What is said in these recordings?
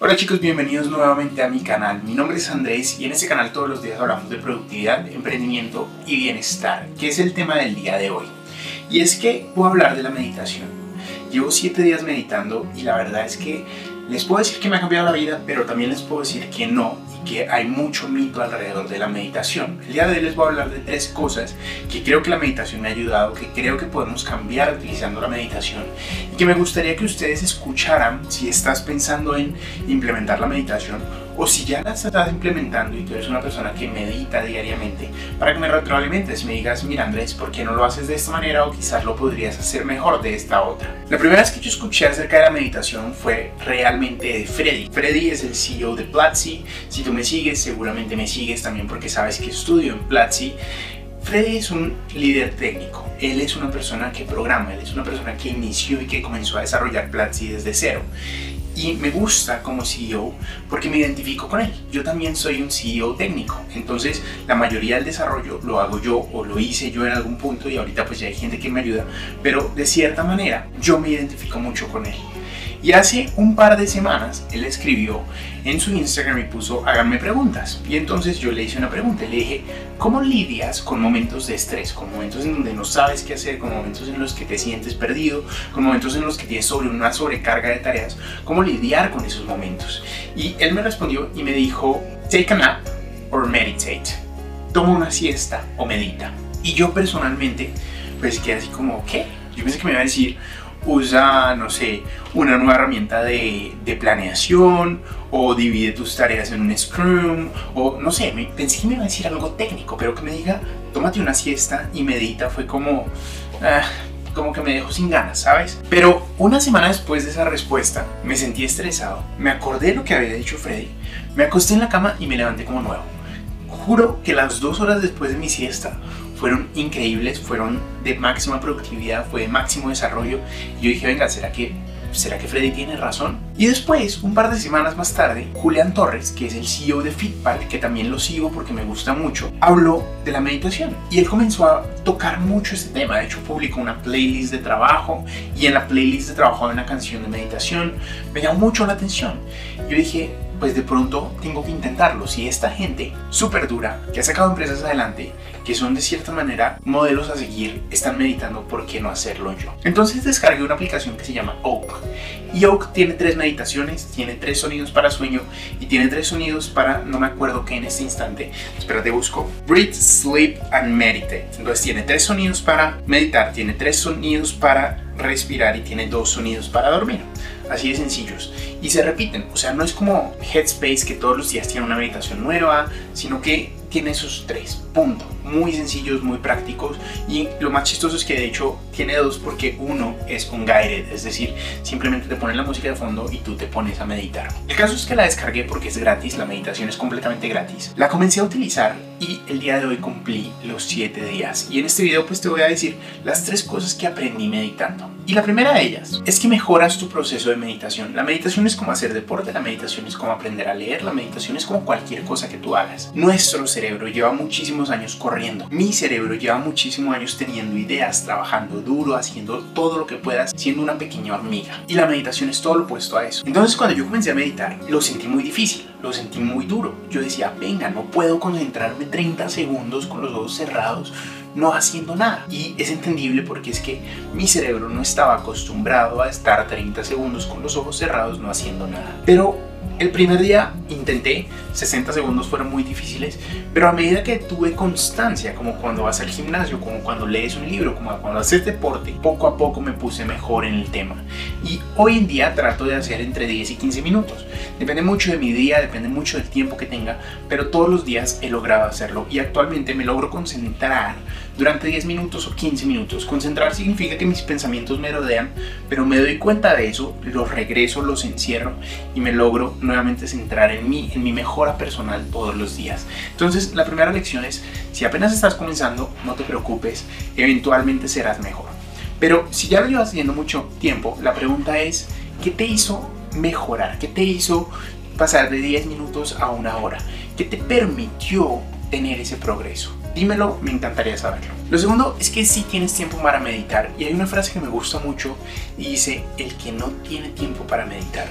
Hola chicos, bienvenidos nuevamente a mi canal. Mi nombre es Andrés y en este canal todos los días hablamos de productividad, emprendimiento y bienestar, que es el tema del día de hoy. Y es que voy a hablar de la meditación. Llevo 7 días meditando y la verdad es que les puedo decir que me ha cambiado la vida, pero también les puedo decir que no que hay mucho mito alrededor de la meditación. El día de hoy les voy a hablar de tres cosas que creo que la meditación me ha ayudado, que creo que podemos cambiar utilizando la meditación y que me gustaría que ustedes escucharan si estás pensando en implementar la meditación o si ya la estás implementando y tú eres una persona que medita diariamente, para que me retroalimentes y me digas, mira Andrés, ¿por qué no lo haces de esta manera o quizás lo podrías hacer mejor de esta otra? La primera vez que yo escuché acerca de la meditación fue realmente de Freddy. Freddy es el CEO de Platzi. Si tú me sigues, seguramente me sigues también porque sabes que estudio en Platzi. Freddy es un líder técnico, él es una persona que programa, él es una persona que inició y que comenzó a desarrollar Platzi desde cero y me gusta como CEO porque me identifico con él. Yo también soy un CEO técnico, entonces la mayoría del desarrollo lo hago yo o lo hice yo en algún punto y ahorita pues ya hay gente que me ayuda, pero de cierta manera yo me identifico mucho con él. Y hace un par de semanas él escribió en su Instagram y puso háganme preguntas. Y entonces yo le hice una pregunta. Le dije, ¿cómo lidias con momentos de estrés? Con momentos en donde no sabes qué hacer, con momentos en los que te sientes perdido, con momentos en los que tienes sobre una sobrecarga de tareas. ¿Cómo lidiar con esos momentos? Y él me respondió y me dijo, take a nap or meditate. Toma una siesta o medita. Y yo personalmente, pues quedé así como, ¿qué? Yo pensé que me iba a decir, usa, no sé, una nueva herramienta de, planeación o divide tus tareas en un Scrum o no sé, pensé que me iba a decir algo técnico, pero que me diga, tómate una siesta y medita fue como... Ah, como que me dejó sin ganas, ¿sabes? Pero una semana después de esa respuesta me sentí estresado, me acordé de lo que había dicho Freddy, me acosté en la cama y me levanté como nuevo. Juro que las dos horas después de mi siesta fueron increíbles, fueron de máxima productividad, fue de máximo desarrollo. Y yo dije, venga, ¿será que, ¿será que Freddy tiene razón? Y después, un par de semanas más tarde, Julián Torres, que es el CEO de Fitpal, que también lo sigo porque me gusta mucho, habló de la meditación. Y él comenzó a tocar mucho este tema. De hecho, publicó una playlist de trabajo y en la playlist de trabajo hay una canción de meditación. Me llamó mucho la atención. Yo dije, pues de pronto tengo que intentarlo. Si esta gente súper dura, que ha sacado empresas adelante, que son de cierta manera modelos a seguir, están meditando, ¿por qué no hacerlo yo? Entonces descargué una aplicación que se llama Oak. Y Oak tiene tres meditaciones, tiene tres sonidos para sueño y tiene tres sonidos para, no me acuerdo qué en este instante, espérate, busco. Breathe, Sleep and Meditate. Entonces tiene tres sonidos para meditar, tiene tres sonidos para respirar y tiene dos sonidos para dormir. Así de sencillos. Y se repiten. O sea, no es como Headspace que todos los días tiene una meditación nueva, sino que tiene esos tres, punto. Muy sencillos, muy prácticos y lo más chistoso es que de hecho tiene dos porque uno es un guided, es decir, simplemente te ponen la música de fondo y tú te pones a meditar. El caso es que la descargué porque es gratis, la meditación es completamente gratis. La comencé a utilizar y el día de hoy cumplí los 7 días y en este video pues te voy a decir las tres cosas que aprendí meditando. Y la primera de ellas es que mejoras tu proceso de meditación. La meditación es como hacer deporte, la meditación es como aprender a leer, la meditación es como cualquier cosa que tú hagas. Nuestro cerebro lleva muchísimos años corriendo. Mi cerebro lleva muchísimos años teniendo ideas, trabajando duro, haciendo todo lo que puedas, siendo una pequeña hormiga. Y la meditación es todo lo opuesto a eso. Entonces cuando yo comencé a meditar, lo sentí muy difícil, lo sentí muy duro. Yo decía, venga, no puedo concentrarme 30 segundos con los ojos cerrados no haciendo nada. Y es entendible porque es que mi cerebro no estaba acostumbrado a estar 30 segundos con los ojos cerrados no haciendo nada. Pero el primer día intenté, 60 segundos fueron muy difíciles, pero a medida que tuve constancia, como cuando vas al gimnasio, como cuando lees un libro, como cuando haces deporte, poco a poco me puse mejor en el tema. Y hoy en día trato de hacer entre 10 y 15 minutos. Depende mucho de mi día, depende mucho del tiempo que tenga, pero todos los días he logrado hacerlo y actualmente me logro concentrar durante 10 minutos o 15 minutos. Concentrar significa que mis pensamientos me rodean, pero me doy cuenta de eso, los regreso, los encierro y me logro nuevamente centrar en mí, en mi mejora personal todos los días. Entonces, la primera lección es, si apenas estás comenzando, no te preocupes, eventualmente serás mejor. Pero si ya lo llevas haciendo mucho tiempo, la pregunta es, ¿qué te hizo mejorar? ¿Qué te hizo pasar de 10 minutos a una hora? ¿Qué te permitió tener ese progreso? Dímelo, me encantaría saberlo. Lo segundo es que si tienes tiempo para meditar y hay una frase que me gusta mucho y dice, el que no tiene tiempo para meditar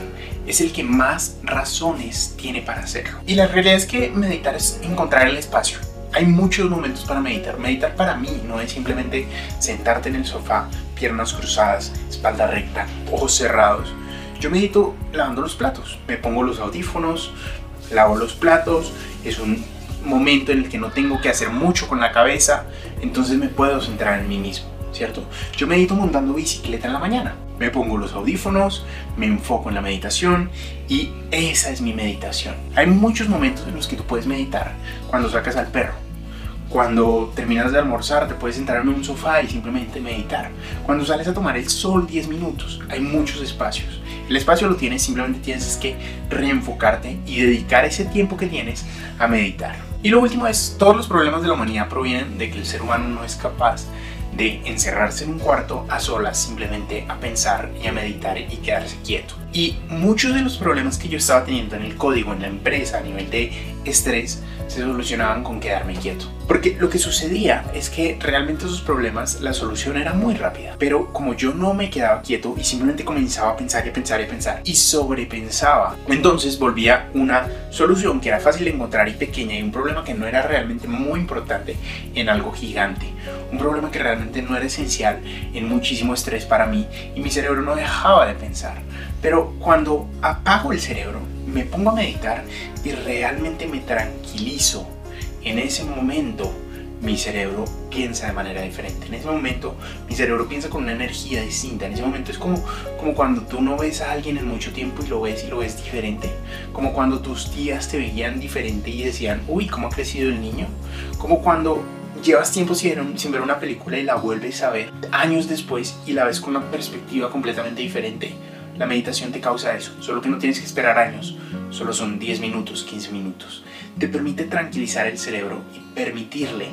es el que más razones tiene para hacerlo. Y la realidad es que meditar es encontrar el espacio. Hay muchos momentos para meditar. Meditar para mí no es simplemente sentarte en el sofá, piernas cruzadas, espalda recta, ojos cerrados. Yo medito lavando los platos. Me pongo los audífonos, lavo los platos. Es un momento en el que no tengo que hacer mucho con la cabeza, entonces me puedo centrar en mí mismo, ¿cierto? Yo medito montando bicicleta en la mañana. Me pongo los audífonos, me enfoco en la meditación y esa es mi meditación. Hay muchos momentos en los que tú puedes meditar cuando sacas al perro. Cuando terminas de almorzar te puedes sentar en un sofá y simplemente meditar. Cuando sales a tomar el sol 10 minutos, hay muchos espacios. El espacio lo tienes, simplemente tienes que reenfocarte y dedicar ese tiempo que tienes a meditar. Y lo último es, todos los problemas de la humanidad provienen de que el ser humano no es capaz de encerrarse en un cuarto a solas simplemente a pensar y a meditar y quedarse quieto. Y muchos de los problemas que yo estaba teniendo en el código, en la empresa, a nivel de estrés, se solucionaban con quedarme quieto. Porque lo que sucedía es que realmente esos problemas la solución era muy rápida. Pero como yo no me quedaba quieto y simplemente comenzaba a pensar y a pensar y a pensar y sobrepensaba, entonces volvía una solución que era fácil de encontrar y pequeña y un problema que no era realmente muy importante en algo gigante. Un problema que realmente no era esencial en muchísimo estrés para mí y mi cerebro no dejaba de pensar. Pero cuando apago el cerebro, me pongo a meditar y realmente me tranquilizo, en ese momento mi cerebro piensa de manera diferente. En ese momento mi cerebro piensa con una energía distinta. En ese momento es como, como cuando tú no ves a alguien en mucho tiempo y lo ves y lo ves diferente. Como cuando tus tías te veían diferente y decían, uy, ¿cómo ha crecido el niño? Como cuando llevas tiempo sin, sin ver una película y la vuelves a ver años después y la ves con una perspectiva completamente diferente la meditación te causa eso, solo que no tienes que esperar años, solo son 10 minutos, 15 minutos. Te permite tranquilizar el cerebro y permitirle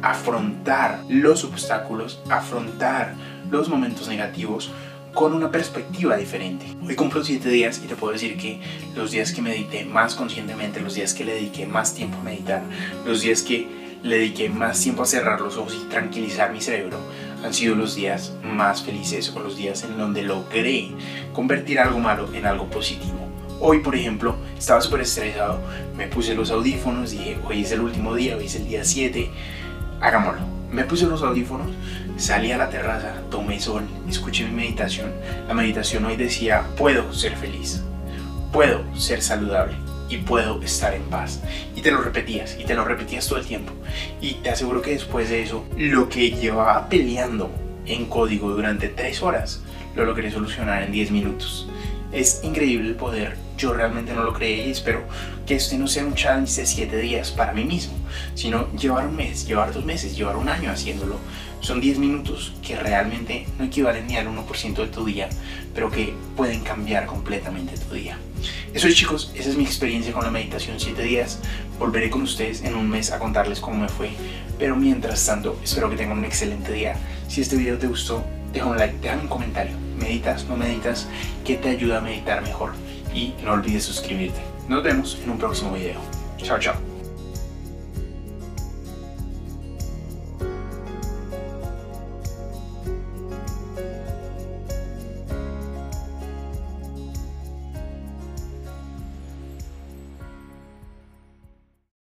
afrontar los obstáculos, afrontar los momentos negativos con una perspectiva diferente. Hoy cumplo 7 días y te puedo decir que los días que medité más conscientemente, los días que le dediqué más tiempo a meditar, los días que le dediqué más tiempo a cerrar los ojos y tranquilizar mi cerebro, han sido los días más felices o los días en donde logré convertir algo malo en algo positivo. Hoy, por ejemplo, estaba súper estresado, me puse los audífonos, dije, hoy es el último día, hoy es el día 7, hagámoslo. Me puse los audífonos, salí a la terraza, tomé sol, escuché mi meditación. La meditación hoy decía, puedo ser feliz, puedo ser saludable, y puedo estar en paz. Y te lo repetías, y te lo repetías todo el tiempo. Y te aseguro que después de eso, lo que llevaba peleando en código durante 3 horas, lo logré solucionar en 10 minutos. Es increíble el poder, yo realmente no lo creí y espero que este no sea un challenge de 7 días para mí mismo, sino llevar un mes, llevar dos meses, llevar un año haciéndolo. Son 10 minutos que realmente no equivalen ni al 1% de tu día, pero que pueden cambiar completamente tu día. Eso es chicos, esa es mi experiencia con la meditación 7 días. Volveré con ustedes en un mes a contarles cómo me fue. Pero mientras tanto, espero que tengan un excelente día. Si este video te gustó, deja un like, deja un comentario. ¿Meditas? ¿No meditas? ¿Qué te ayuda a meditar mejor? Y no olvides suscribirte. Nos vemos en un próximo video. Chao, chao.